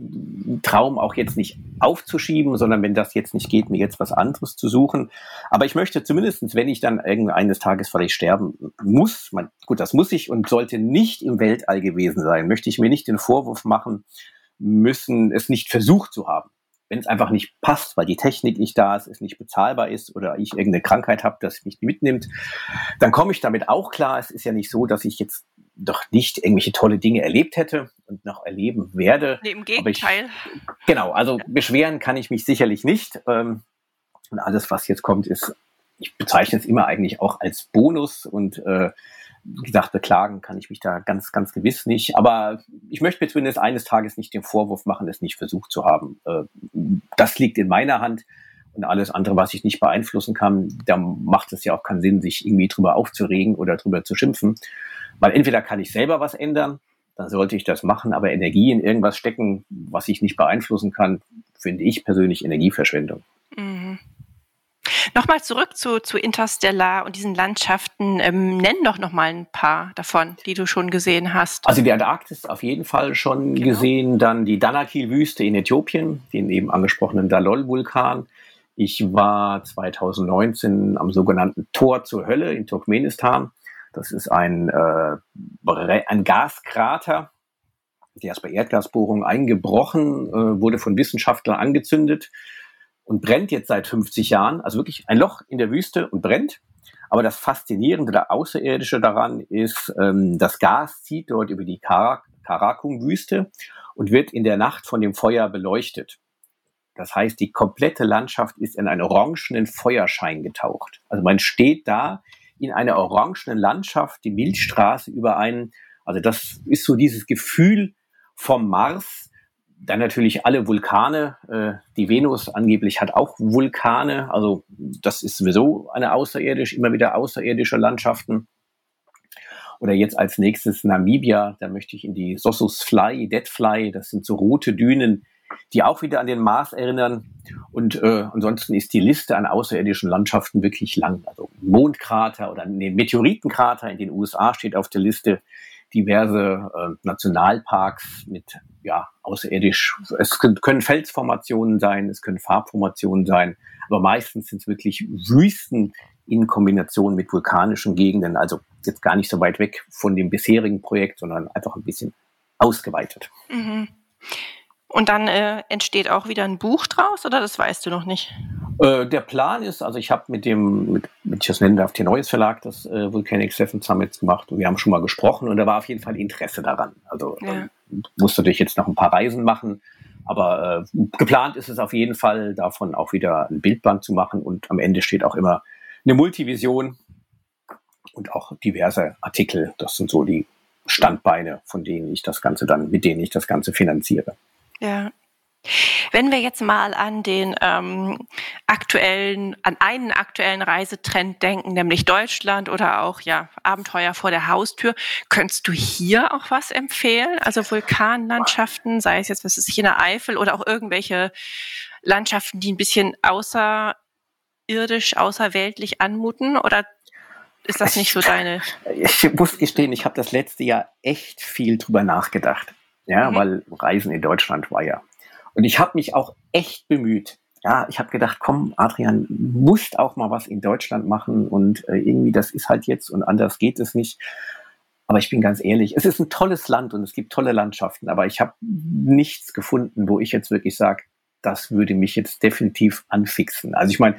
Traum auch jetzt nicht aufzuschieben, sondern wenn das jetzt nicht geht, mir jetzt was anderes zu suchen. Aber ich möchte zumindestens, wenn ich dann eines Tages vielleicht sterben muss, man, gut, das muss ich und sollte nicht im Weltall gewesen sein, möchte ich mir nicht den Vorwurf machen müssen, es nicht versucht zu haben wenn es einfach nicht passt, weil die Technik nicht da ist, es nicht bezahlbar ist oder ich irgendeine Krankheit habe, das mich mitnimmt, dann komme ich damit auch klar. Es ist ja nicht so, dass ich jetzt doch nicht irgendwelche tolle Dinge erlebt hätte und noch erleben werde. Nee, Im Gegenteil. Ich, genau, also beschweren kann ich mich sicherlich nicht. Ähm, und alles, was jetzt kommt, ist, ich bezeichne es immer eigentlich auch als Bonus und äh, wie gesagt, beklagen kann ich mich da ganz, ganz gewiss nicht. Aber ich möchte mir zumindest eines Tages nicht den Vorwurf machen, es nicht versucht zu haben. Äh, das liegt in meiner Hand. Und alles andere, was ich nicht beeinflussen kann, da macht es ja auch keinen Sinn, sich irgendwie drüber aufzuregen oder drüber zu schimpfen. Weil entweder kann ich selber was ändern, dann sollte ich das machen. Aber Energie in irgendwas stecken, was ich nicht beeinflussen kann, finde ich persönlich Energieverschwendung. Mhm. Nochmal zurück zu, zu Interstellar und diesen Landschaften. Ähm, nenn doch noch mal ein paar davon, die du schon gesehen hast. Also die Antarktis auf jeden Fall schon genau. gesehen. Dann die Danakil-Wüste in Äthiopien, den eben angesprochenen Dalol-Vulkan. Ich war 2019 am sogenannten Tor zur Hölle in Turkmenistan. Das ist ein, äh, ein Gaskrater, der ist bei Erdgasbohrungen eingebrochen, äh, wurde von Wissenschaftlern angezündet und brennt jetzt seit 50 Jahren. Also wirklich ein Loch in der Wüste und brennt. Aber das Faszinierende, der Außerirdische daran ist, ähm, das Gas zieht dort über die Karakum-Wüste und wird in der Nacht von dem Feuer beleuchtet. Das heißt, die komplette Landschaft ist in einen orangenen Feuerschein getaucht. Also man steht da in einer orangenen Landschaft, die Milchstraße über einen. Also das ist so dieses Gefühl vom Mars, dann natürlich alle Vulkane. Äh, die Venus angeblich hat auch Vulkane. Also das ist sowieso eine außerirdisch, immer wieder außerirdische Landschaften. Oder jetzt als nächstes Namibia, da möchte ich in die Sossus Fly, Dead Fly, das sind so rote Dünen, die auch wieder an den Mars erinnern. Und äh, ansonsten ist die Liste an außerirdischen Landschaften wirklich lang. Also Mondkrater oder nee, Meteoritenkrater in den USA steht auf der Liste diverse äh, Nationalparks mit ja außerirdisch. Es können Felsformationen sein, es können Farbformationen sein, aber meistens sind es wirklich Wüsten in Kombination mit vulkanischen Gegenden. Also jetzt gar nicht so weit weg von dem bisherigen Projekt, sondern einfach ein bisschen ausgeweitet. Mhm. Und dann äh, entsteht auch wieder ein Buch draus, oder das weißt du noch nicht? Äh, der Plan ist, also ich habe mit dem, mit, mit ich das nennen darf, Neues Verlag das äh, Volcanic Seven Summits gemacht und wir haben schon mal gesprochen und da war auf jeden Fall Interesse daran. Also ja. ähm, musste natürlich jetzt noch ein paar Reisen machen, aber äh, geplant ist es auf jeden Fall, davon auch wieder ein Bildband zu machen und am Ende steht auch immer eine Multivision und auch diverse Artikel. Das sind so die Standbeine, von denen ich das Ganze dann, mit denen ich das Ganze finanziere. Ja. Wenn wir jetzt mal an den ähm, aktuellen, an einen aktuellen Reisetrend denken, nämlich Deutschland oder auch ja Abenteuer vor der Haustür, könntest du hier auch was empfehlen? Also Vulkanlandschaften, sei es jetzt was ist sich in der Eifel oder auch irgendwelche Landschaften, die ein bisschen außerirdisch, außerweltlich anmuten? Oder ist das nicht so deine? Ich muss gestehen, ich habe das letzte Jahr echt viel drüber nachgedacht. Ja, mhm. weil Reisen in Deutschland war ja. Und ich habe mich auch echt bemüht. Ja, ich habe gedacht, komm, Adrian, musst auch mal was in Deutschland machen und äh, irgendwie das ist halt jetzt und anders geht es nicht. Aber ich bin ganz ehrlich, es ist ein tolles Land und es gibt tolle Landschaften, aber ich habe nichts gefunden, wo ich jetzt wirklich sage, das würde mich jetzt definitiv anfixen. Also ich meine,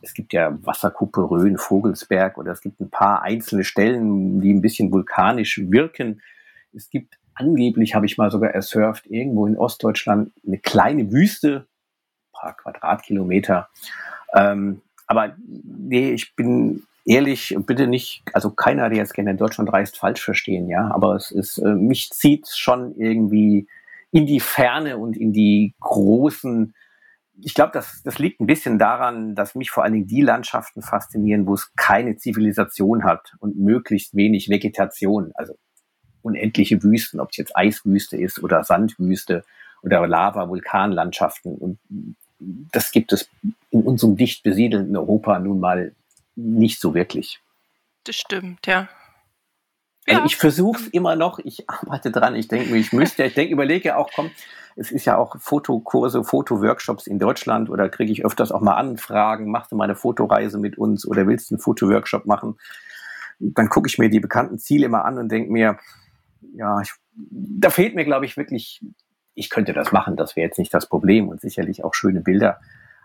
es gibt ja Wasserkuppe Rhön, Vogelsberg oder es gibt ein paar einzelne Stellen, die ein bisschen vulkanisch wirken. Es gibt angeblich habe ich mal sogar ersurft, irgendwo in Ostdeutschland eine kleine Wüste, paar Quadratkilometer. Ähm, aber nee, ich bin ehrlich, bitte nicht, also keiner, der jetzt gerne in Deutschland reist, falsch verstehen, ja. Aber es ist, äh, mich zieht schon irgendwie in die Ferne und in die großen, ich glaube, das, das liegt ein bisschen daran, dass mich vor allen Dingen die Landschaften faszinieren, wo es keine Zivilisation hat und möglichst wenig Vegetation. Also unendliche Wüsten, ob es jetzt Eiswüste ist oder Sandwüste oder Lava, Vulkanlandschaften. Und das gibt es in unserem dicht besiedelten Europa nun mal nicht so wirklich. Das stimmt, ja. Also ja. ich versuche es immer noch, ich *laughs* arbeite dran, ich denke mir, ich müsste, ich denke, überlege auch, komm, es ist ja auch Fotokurse, Fotoworkshops in Deutschland oder kriege ich öfters auch mal Anfragen, machst du mal eine Fotoreise mit uns oder willst du einen Fotoworkshop machen? Dann gucke ich mir die bekannten Ziele immer an und denke mir, ja, ich, da fehlt mir, glaube ich, wirklich, ich könnte das machen, das wäre jetzt nicht das Problem und sicherlich auch schöne Bilder.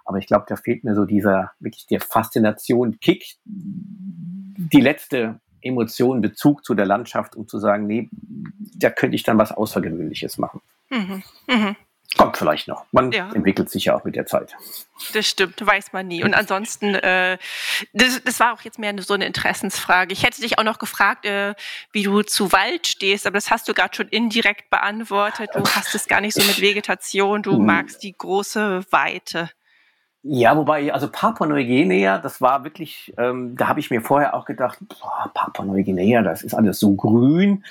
Aber ich glaube, da fehlt mir so dieser, wirklich der Faszination, Kick, die letzte Emotion, Bezug zu der Landschaft, um zu sagen, nee, da könnte ich dann was Außergewöhnliches machen. Mhm. Mhm. Kommt vielleicht noch. Man ja. entwickelt sich ja auch mit der Zeit. Das stimmt, weiß man nie. Und ansonsten, äh, das, das war auch jetzt mehr so eine Interessensfrage. Ich hätte dich auch noch gefragt, äh, wie du zu Wald stehst, aber das hast du gerade schon indirekt beantwortet. Du hast es gar nicht so mit Vegetation, du hm. magst die große Weite. Ja, wobei, also Papua-Neuguinea, das war wirklich, ähm, da habe ich mir vorher auch gedacht, Papua-Neuguinea, das ist alles so grün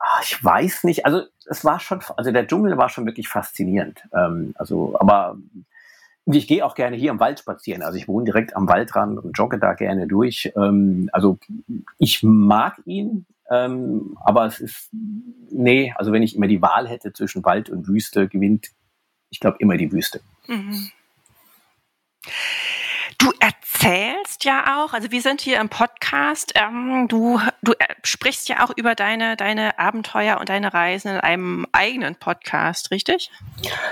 Ah, ich weiß nicht. Also es war schon, also der Dschungel war schon wirklich faszinierend. Ähm, also, aber ich gehe auch gerne hier im Wald spazieren. Also ich wohne direkt am Waldrand und jogge da gerne durch. Ähm, also ich mag ihn, ähm, aber es ist, nee, also wenn ich immer die Wahl hätte zwischen Wald und Wüste, gewinnt, ich glaube, immer die Wüste. Mhm. Du erzählst ja auch, also wir sind hier im Podcast, ähm, du, du sprichst ja auch über deine, deine Abenteuer und deine Reisen in einem eigenen Podcast, richtig?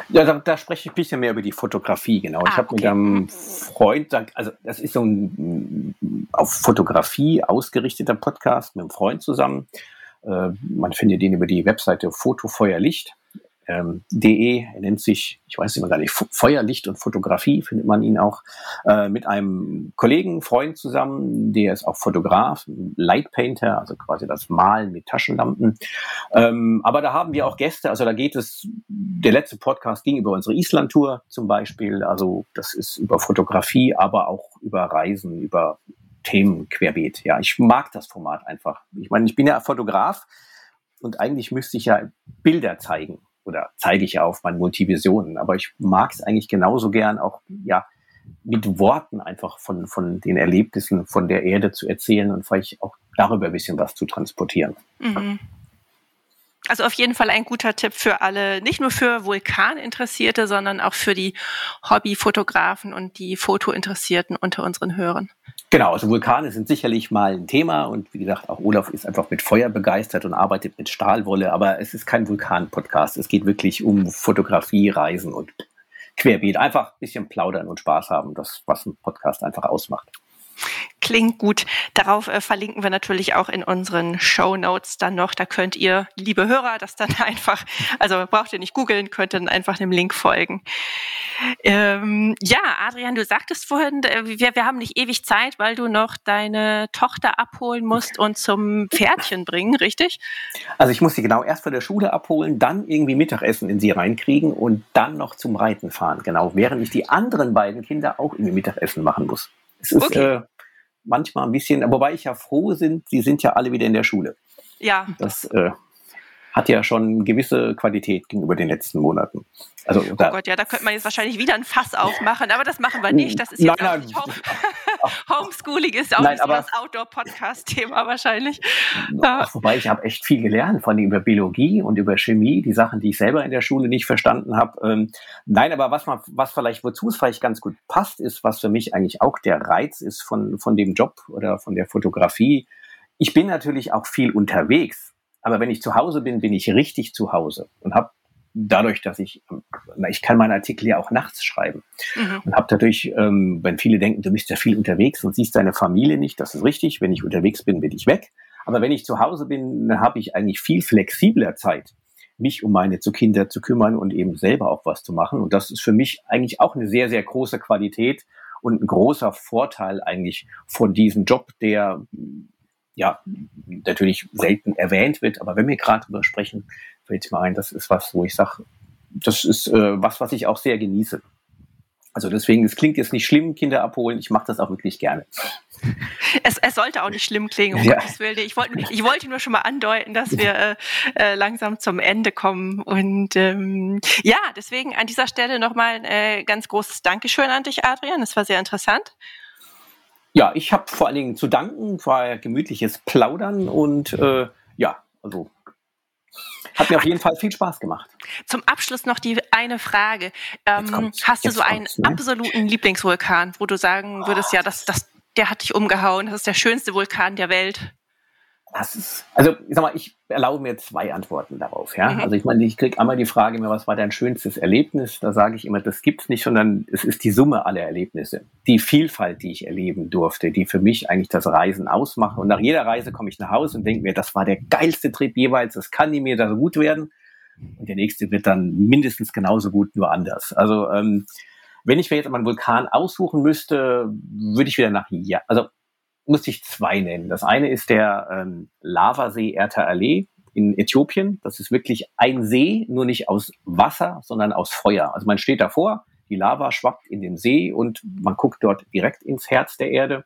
Ja, da, da spreche ich ein bisschen mehr über die Fotografie, genau. Ah, ich habe okay. mit einem Freund, also das ist so ein auf Fotografie ausgerichteter Podcast mit einem Freund zusammen. Äh, man findet den über die Webseite Fotofeuerlicht ähm, de, er nennt sich, ich weiß immer gar nicht, Feuerlicht und Fotografie findet man ihn auch, äh, mit einem Kollegen, Freund zusammen, der ist auch Fotograf, Lightpainter, also quasi das Malen mit Taschenlampen. Ähm, aber da haben wir auch Gäste, also da geht es, der letzte Podcast ging über unsere Island-Tour zum Beispiel, also das ist über Fotografie, aber auch über Reisen, über Themen querbeet. Ja, ich mag das Format einfach. Ich meine, ich bin ja Fotograf und eigentlich müsste ich ja Bilder zeigen oder zeige ich ja auf meinen Multivisionen. Aber ich mag es eigentlich genauso gern auch, ja, mit Worten einfach von, von den Erlebnissen von der Erde zu erzählen und vielleicht auch darüber ein bisschen was zu transportieren. Mhm. Also auf jeden Fall ein guter Tipp für alle, nicht nur für Vulkaninteressierte, sondern auch für die Hobbyfotografen und die Fotointeressierten unter unseren Hörern. Genau, also Vulkane sind sicherlich mal ein Thema und wie gesagt, auch Olaf ist einfach mit Feuer begeistert und arbeitet mit Stahlwolle, aber es ist kein Vulkan-Podcast. Es geht wirklich um Fotografie, Reisen und Querbeet. Einfach ein bisschen plaudern und Spaß haben, das, was ein Podcast einfach ausmacht. Klingt gut. Darauf äh, verlinken wir natürlich auch in unseren Show Notes dann noch. Da könnt ihr, liebe Hörer, das dann *laughs* einfach, also braucht ihr nicht googeln, könnt dann einfach dem Link folgen. Ähm, ja, Adrian, du sagtest vorhin, äh, wir, wir haben nicht ewig Zeit, weil du noch deine Tochter abholen musst und zum Pferdchen bringen, richtig? Also ich muss sie genau erst von der Schule abholen, dann irgendwie Mittagessen in sie reinkriegen und dann noch zum Reiten fahren. Genau, während ich die anderen beiden Kinder auch irgendwie Mittagessen machen muss. Es ist okay. äh, manchmal ein bisschen, wobei ich ja froh sind, sie sind ja alle wieder in der Schule. Ja. Das äh, hat ja schon gewisse Qualität gegenüber den letzten Monaten. Also, oh Gott, ja, da könnte man jetzt wahrscheinlich wieder ein Fass aufmachen, aber das machen wir nicht. Das ist jetzt nein, nein, *laughs* Homeschooling ist auch nein, so das Outdoor-Podcast-Thema wahrscheinlich. Ja. Wobei ich habe echt viel gelernt, von über Biologie und über Chemie, die Sachen, die ich selber in der Schule nicht verstanden habe. Ähm, nein, aber was man, was vielleicht, wozu es vielleicht ganz gut passt, ist, was für mich eigentlich auch der Reiz ist von, von dem Job oder von der Fotografie. Ich bin natürlich auch viel unterwegs. Aber wenn ich zu Hause bin, bin ich richtig zu Hause und habe dadurch, dass ich, ich kann meinen Artikel ja auch nachts schreiben mhm. und habe dadurch, ähm, wenn viele denken, du bist ja viel unterwegs und siehst deine Familie nicht, das ist richtig. Wenn ich unterwegs bin, bin ich weg. Aber wenn ich zu Hause bin, dann habe ich eigentlich viel flexibler Zeit, mich um meine zu Kinder zu kümmern und eben selber auch was zu machen. Und das ist für mich eigentlich auch eine sehr, sehr große Qualität und ein großer Vorteil eigentlich von diesem Job, der ja natürlich selten erwähnt wird. Aber wenn wir gerade darüber sprechen, fällt mir ein, das ist was, wo ich sage, das ist äh, was, was ich auch sehr genieße. Also deswegen, es klingt jetzt nicht schlimm, Kinder abholen. Ich mache das auch wirklich gerne. *laughs* Es, es sollte auch nicht schlimm klingen, um ja. Gottes Willen. Ich wollte, ich wollte nur schon mal andeuten, dass wir äh, äh, langsam zum Ende kommen. Und ähm, ja, deswegen an dieser Stelle nochmal ein äh, ganz großes Dankeschön an dich, Adrian. Das war sehr interessant. Ja, ich habe vor allen Dingen zu danken, war gemütliches Plaudern und äh, ja, also hat mir auf jeden Fall viel Spaß gemacht. Zum Abschluss noch die eine Frage. Ähm, hast du so einen ne? absoluten Lieblingsvulkan, wo du sagen würdest, ja, das, das, der hat dich umgehauen, das ist der schönste Vulkan der Welt? Ist, also ich sag mal, ich erlaube mir zwei Antworten darauf. Ja? Mhm. Also ich meine, ich kriege einmal die Frage, was war dein schönstes Erlebnis? Da sage ich immer, das gibt's nicht, sondern es ist die Summe aller Erlebnisse. Die Vielfalt, die ich erleben durfte, die für mich eigentlich das Reisen ausmachen. Und nach jeder Reise komme ich nach Hause und denke mir, das war der geilste Trip jeweils, das kann nie mehr so gut werden. Und der nächste wird dann mindestens genauso gut, nur anders. Also ähm, wenn ich mir jetzt mal einen Vulkan aussuchen müsste, würde ich wieder nach ja, also muss ich zwei nennen. Das eine ist der ähm, Lavasee Erta-Ale in Äthiopien. Das ist wirklich ein See, nur nicht aus Wasser, sondern aus Feuer. Also man steht davor, die Lava schwappt in den See und man guckt dort direkt ins Herz der Erde.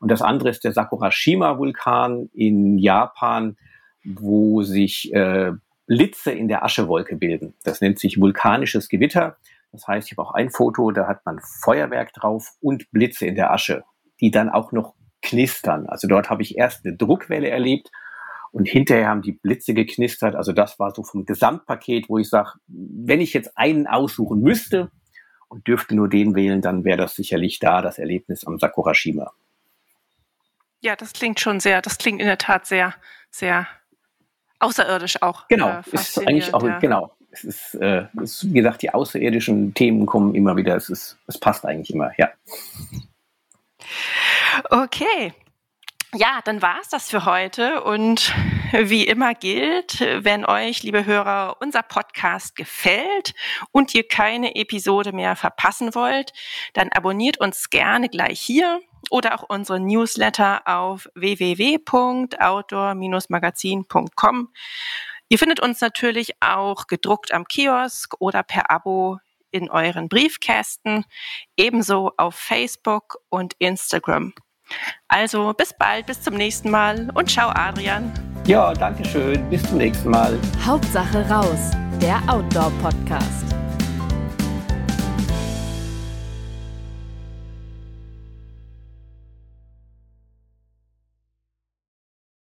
Und das andere ist der Sakurashima-Vulkan in Japan. wo sich äh, Blitze in der Aschewolke bilden. Das nennt sich vulkanisches Gewitter. Das heißt, ich habe auch ein Foto, da hat man Feuerwerk drauf und Blitze in der Asche, die dann auch noch knistern. Also dort habe ich erst eine Druckwelle erlebt und hinterher haben die Blitze geknistert. Also das war so vom Gesamtpaket, wo ich sage, wenn ich jetzt einen aussuchen müsste und dürfte nur den wählen, dann wäre das sicherlich da, das Erlebnis am Sakurashima. Ja, das klingt schon sehr, das klingt in der Tat sehr, sehr außerirdisch auch. Genau, äh, ist eigentlich auch, ja. genau. Es ist, äh, ist, wie gesagt, die außerirdischen Themen kommen immer wieder. Es, ist, es passt eigentlich immer, ja. Okay. Ja, dann war es das für heute. Und wie immer gilt, wenn euch, liebe Hörer, unser Podcast gefällt und ihr keine Episode mehr verpassen wollt, dann abonniert uns gerne gleich hier oder auch unsere Newsletter auf www.outdoor-magazin.com. Ihr findet uns natürlich auch gedruckt am Kiosk oder per Abo in euren Briefkästen, ebenso auf Facebook und Instagram. Also bis bald, bis zum nächsten Mal und ciao Adrian. Ja, danke schön. Bis zum nächsten Mal. Hauptsache raus, der Outdoor-Podcast.